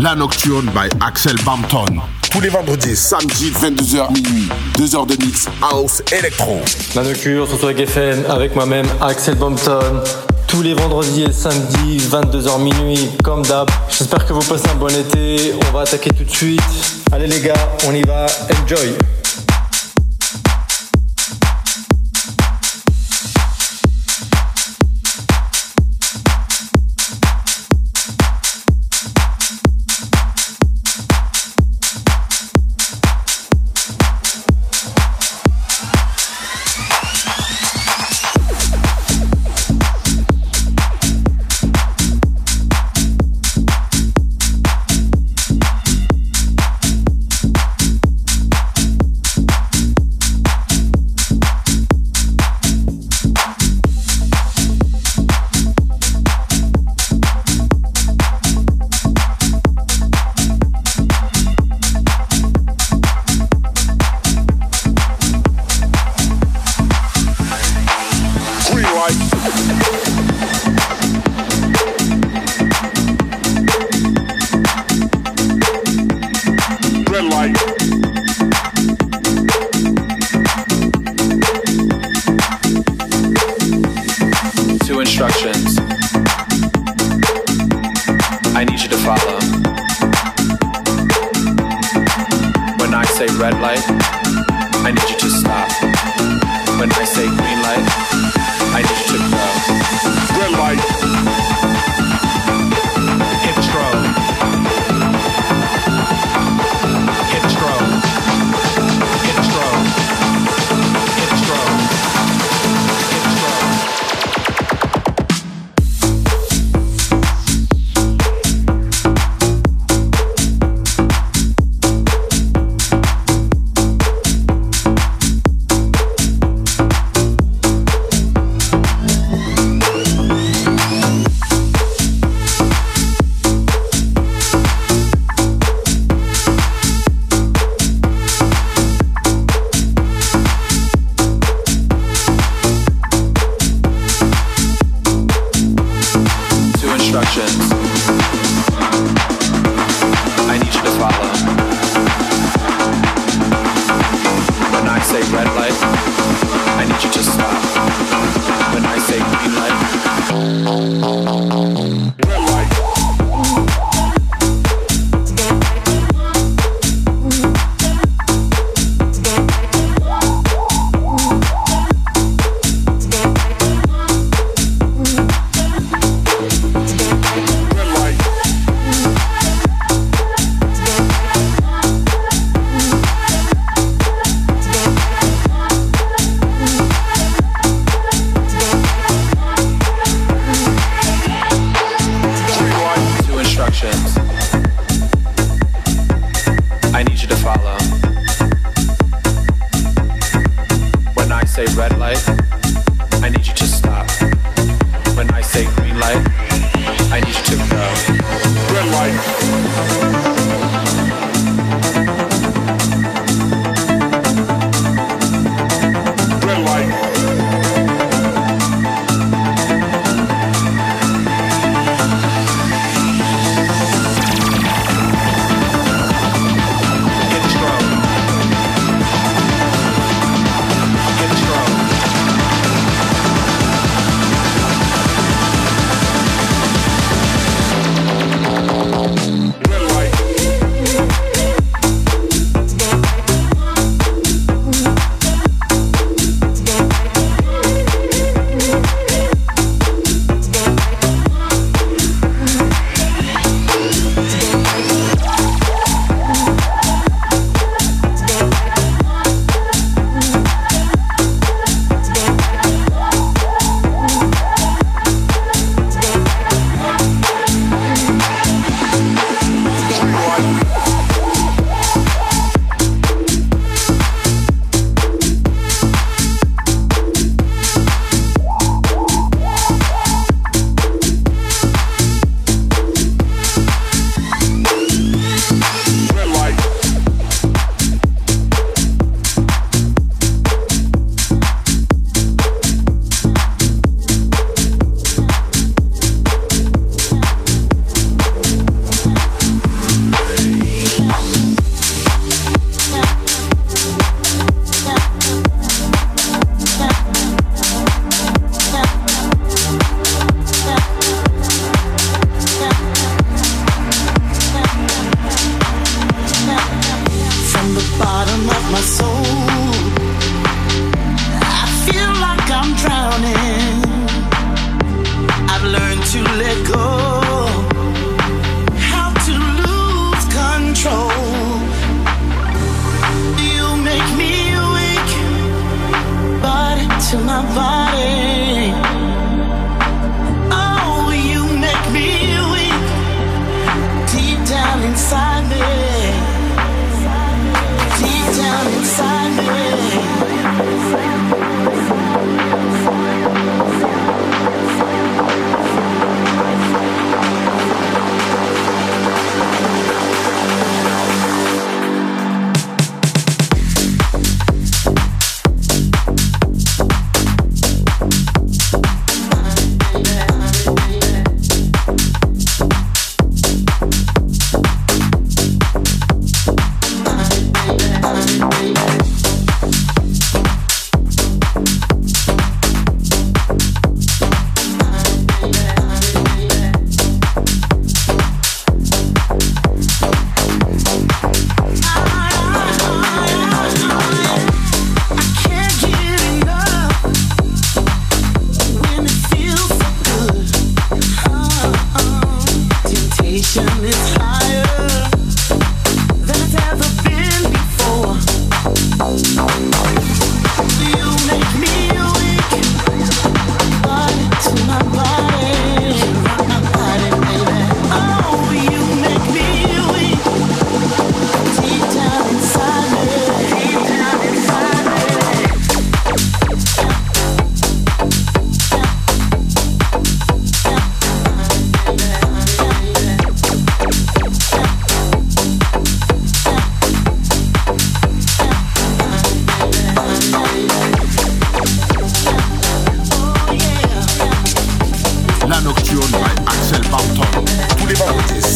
La Nocturne by Axel Bampton. Tous les vendredis, samedi, 22h minuit. 2 heures de mix, house, électro. La Nocturne sur Swag FM avec moi-même Axel Bampton. Tous les vendredis et samedis, 22h minuit, comme d'hab. J'espère que vous passez un bon été. On va attaquer tout de suite. Allez les gars, on y va. Enjoy.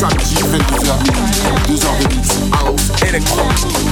ça que j'ai fait de Deux de électro.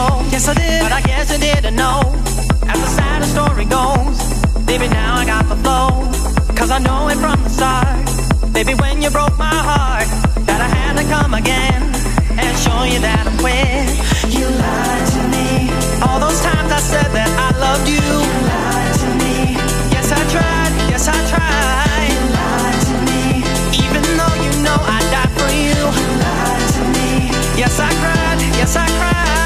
home. Yes, I did. But I guess you didn't know. As the sad story goes, baby, now I got the flow. Cause I know it from the start. Baby, when you broke my heart, that I had to come again and show you that I'm where you lied to me. All those times I said that I loved you. You lied to me. Yes, I tried. Yes, I tried. You lied to me. Even though you know I died for you. You lied to me. Yes, I cried. Yes, I cried.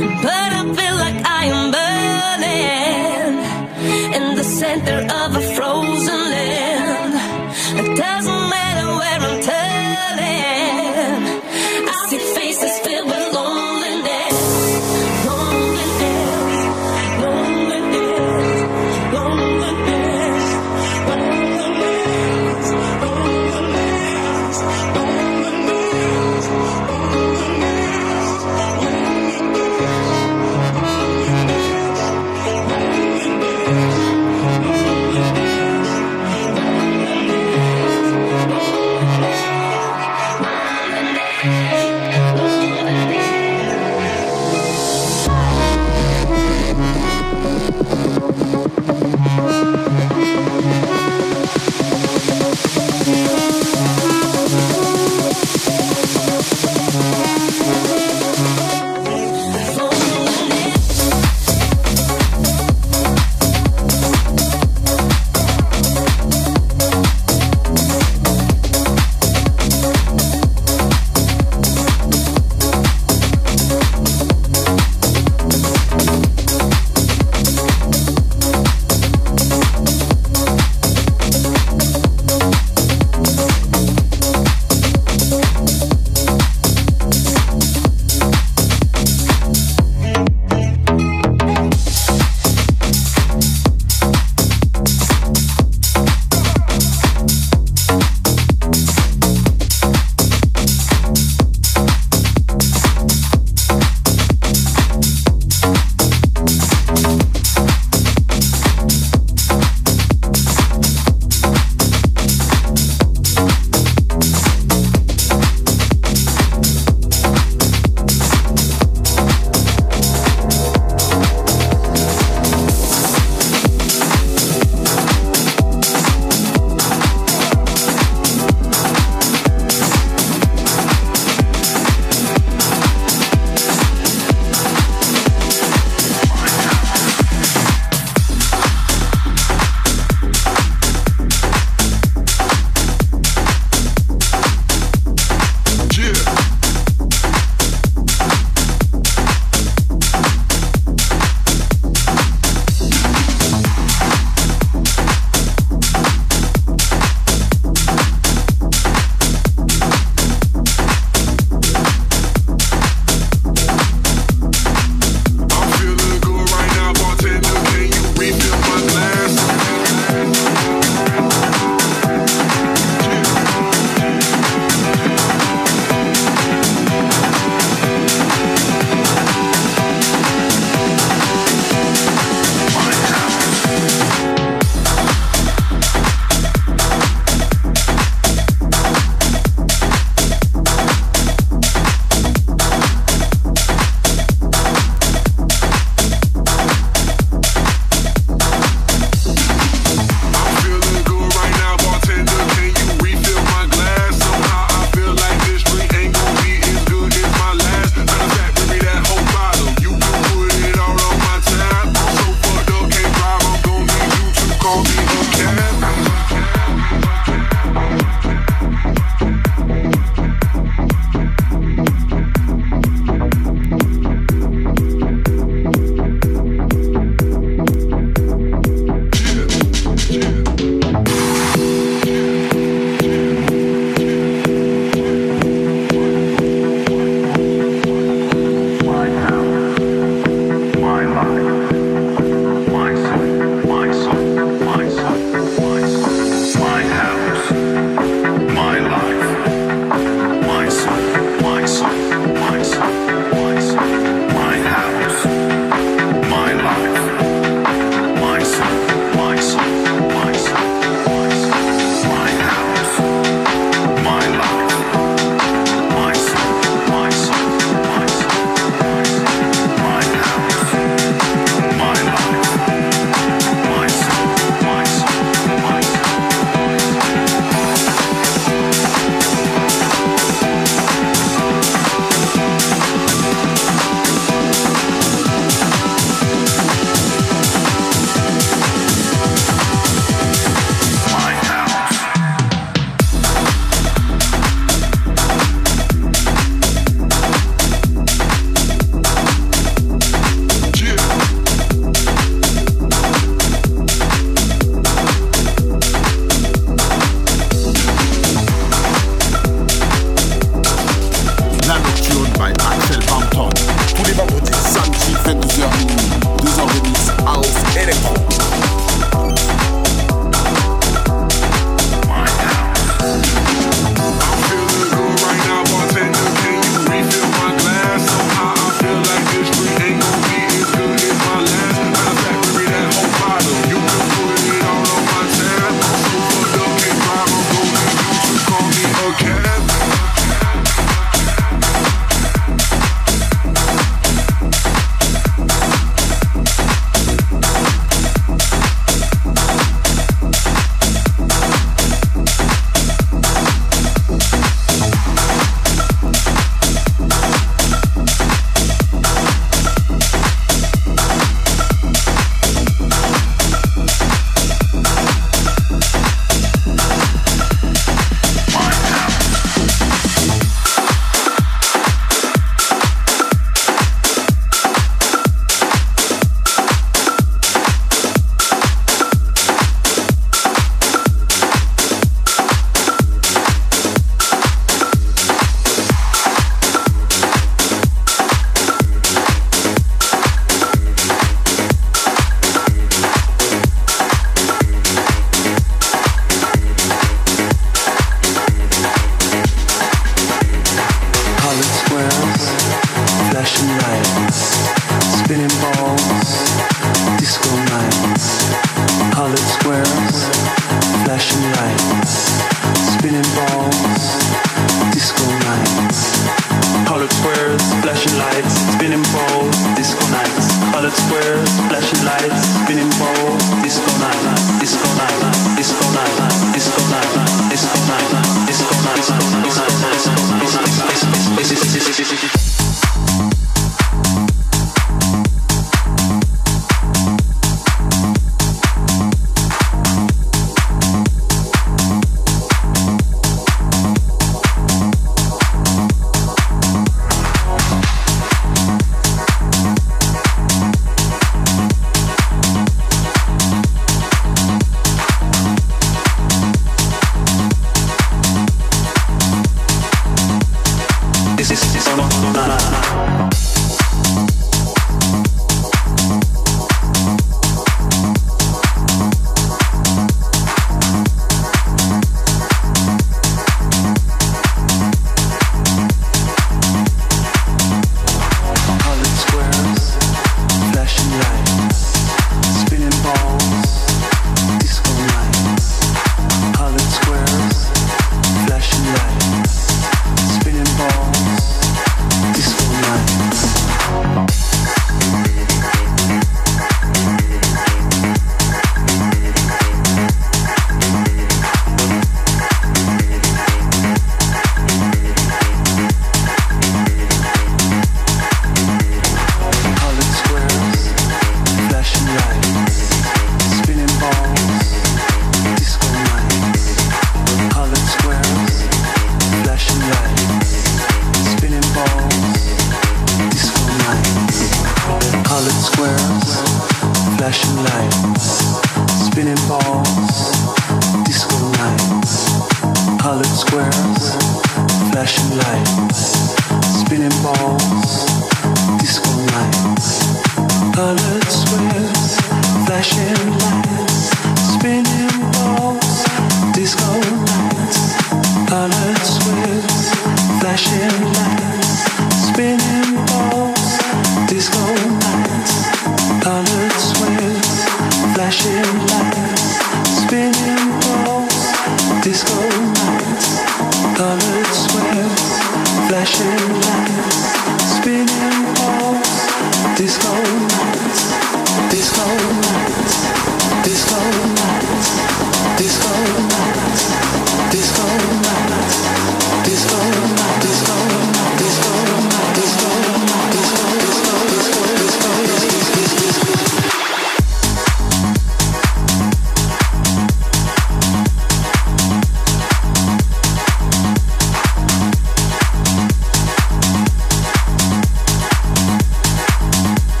but I feel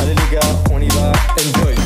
Allez les gars, on y va, enjoy.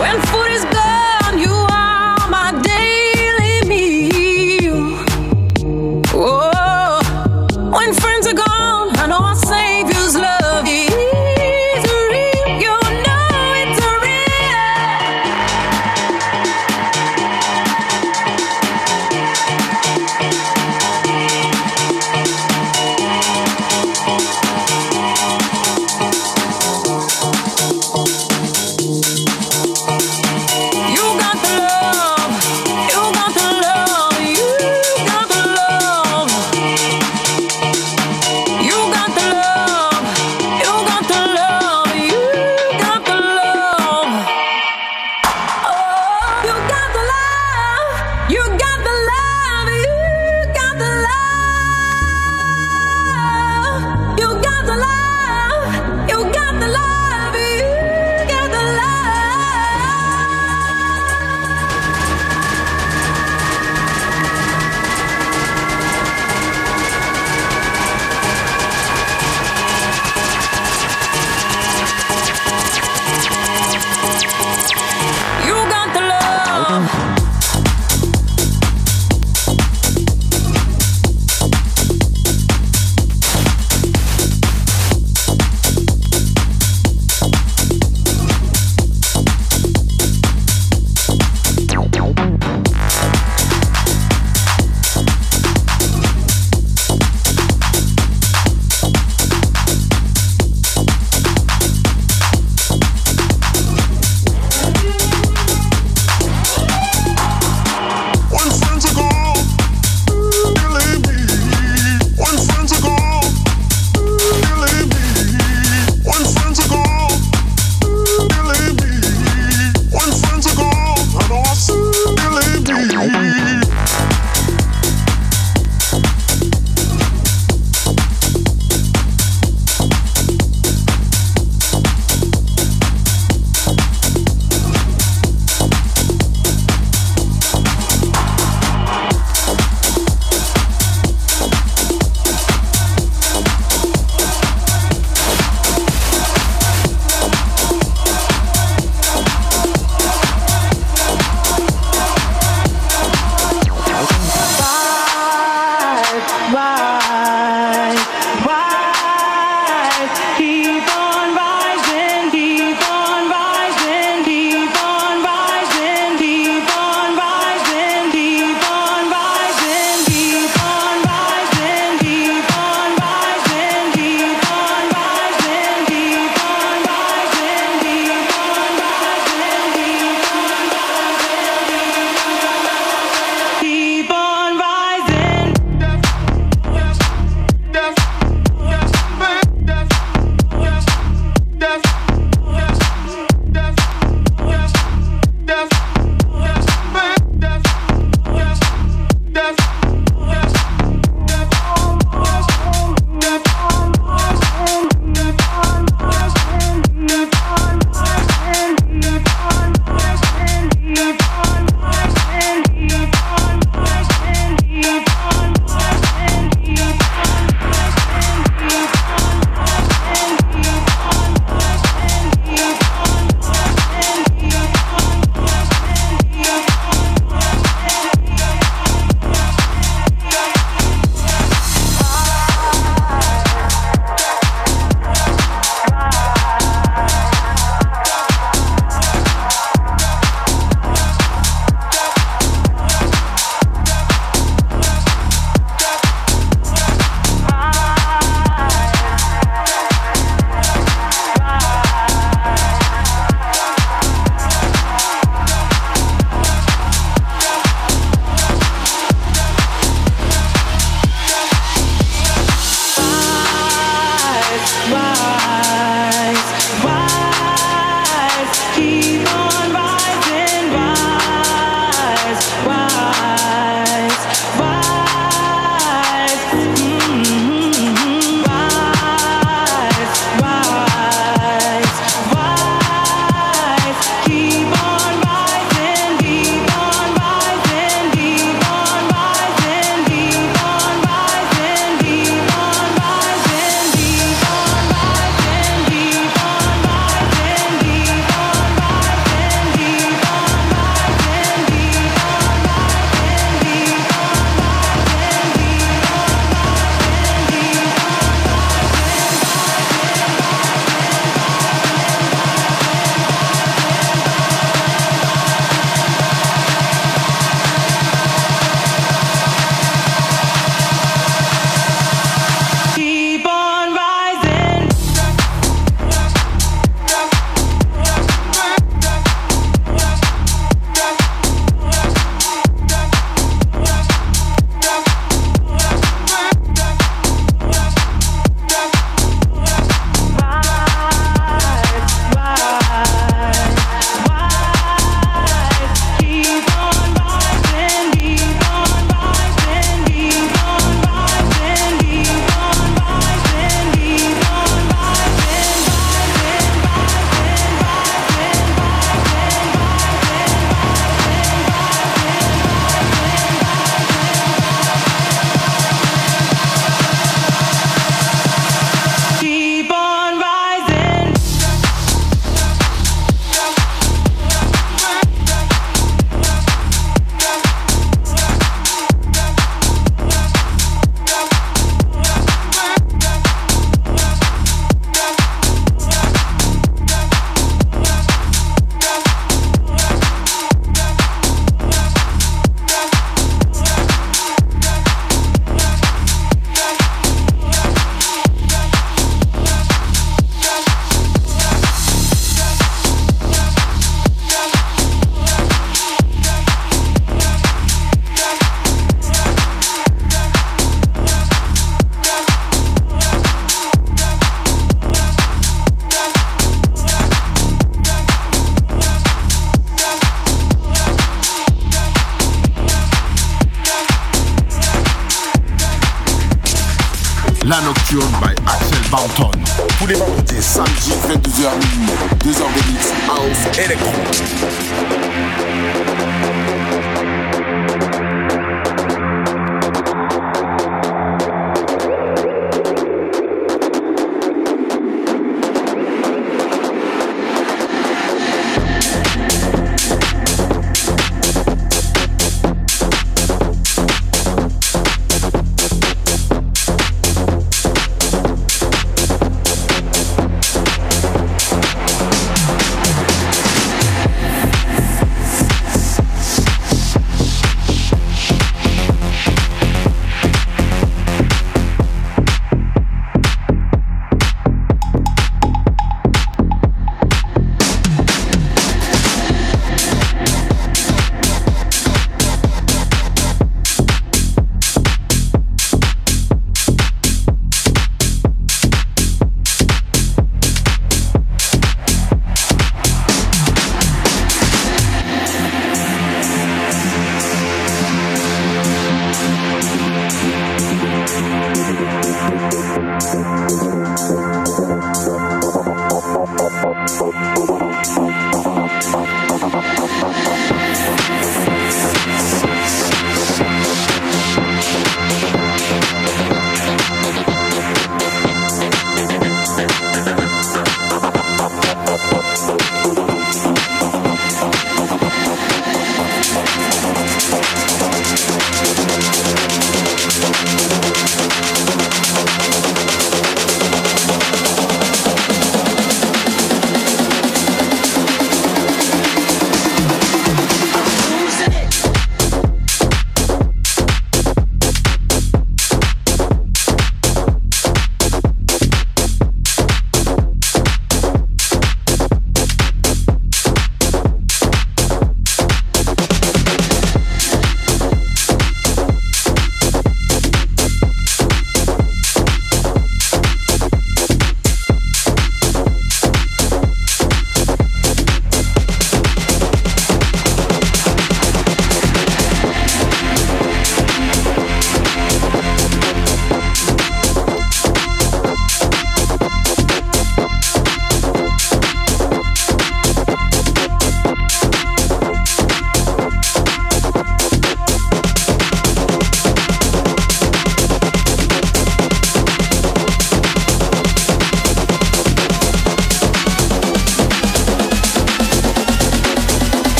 When food-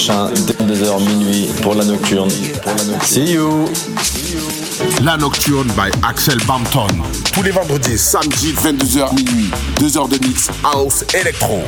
prochain, 22h minuit pour la nocturne. Pour la nocturne. See you! La Nocturne by Axel Bampton. Tous les vendredis, samedi, 22h minuit. 2h de mix, house, électro.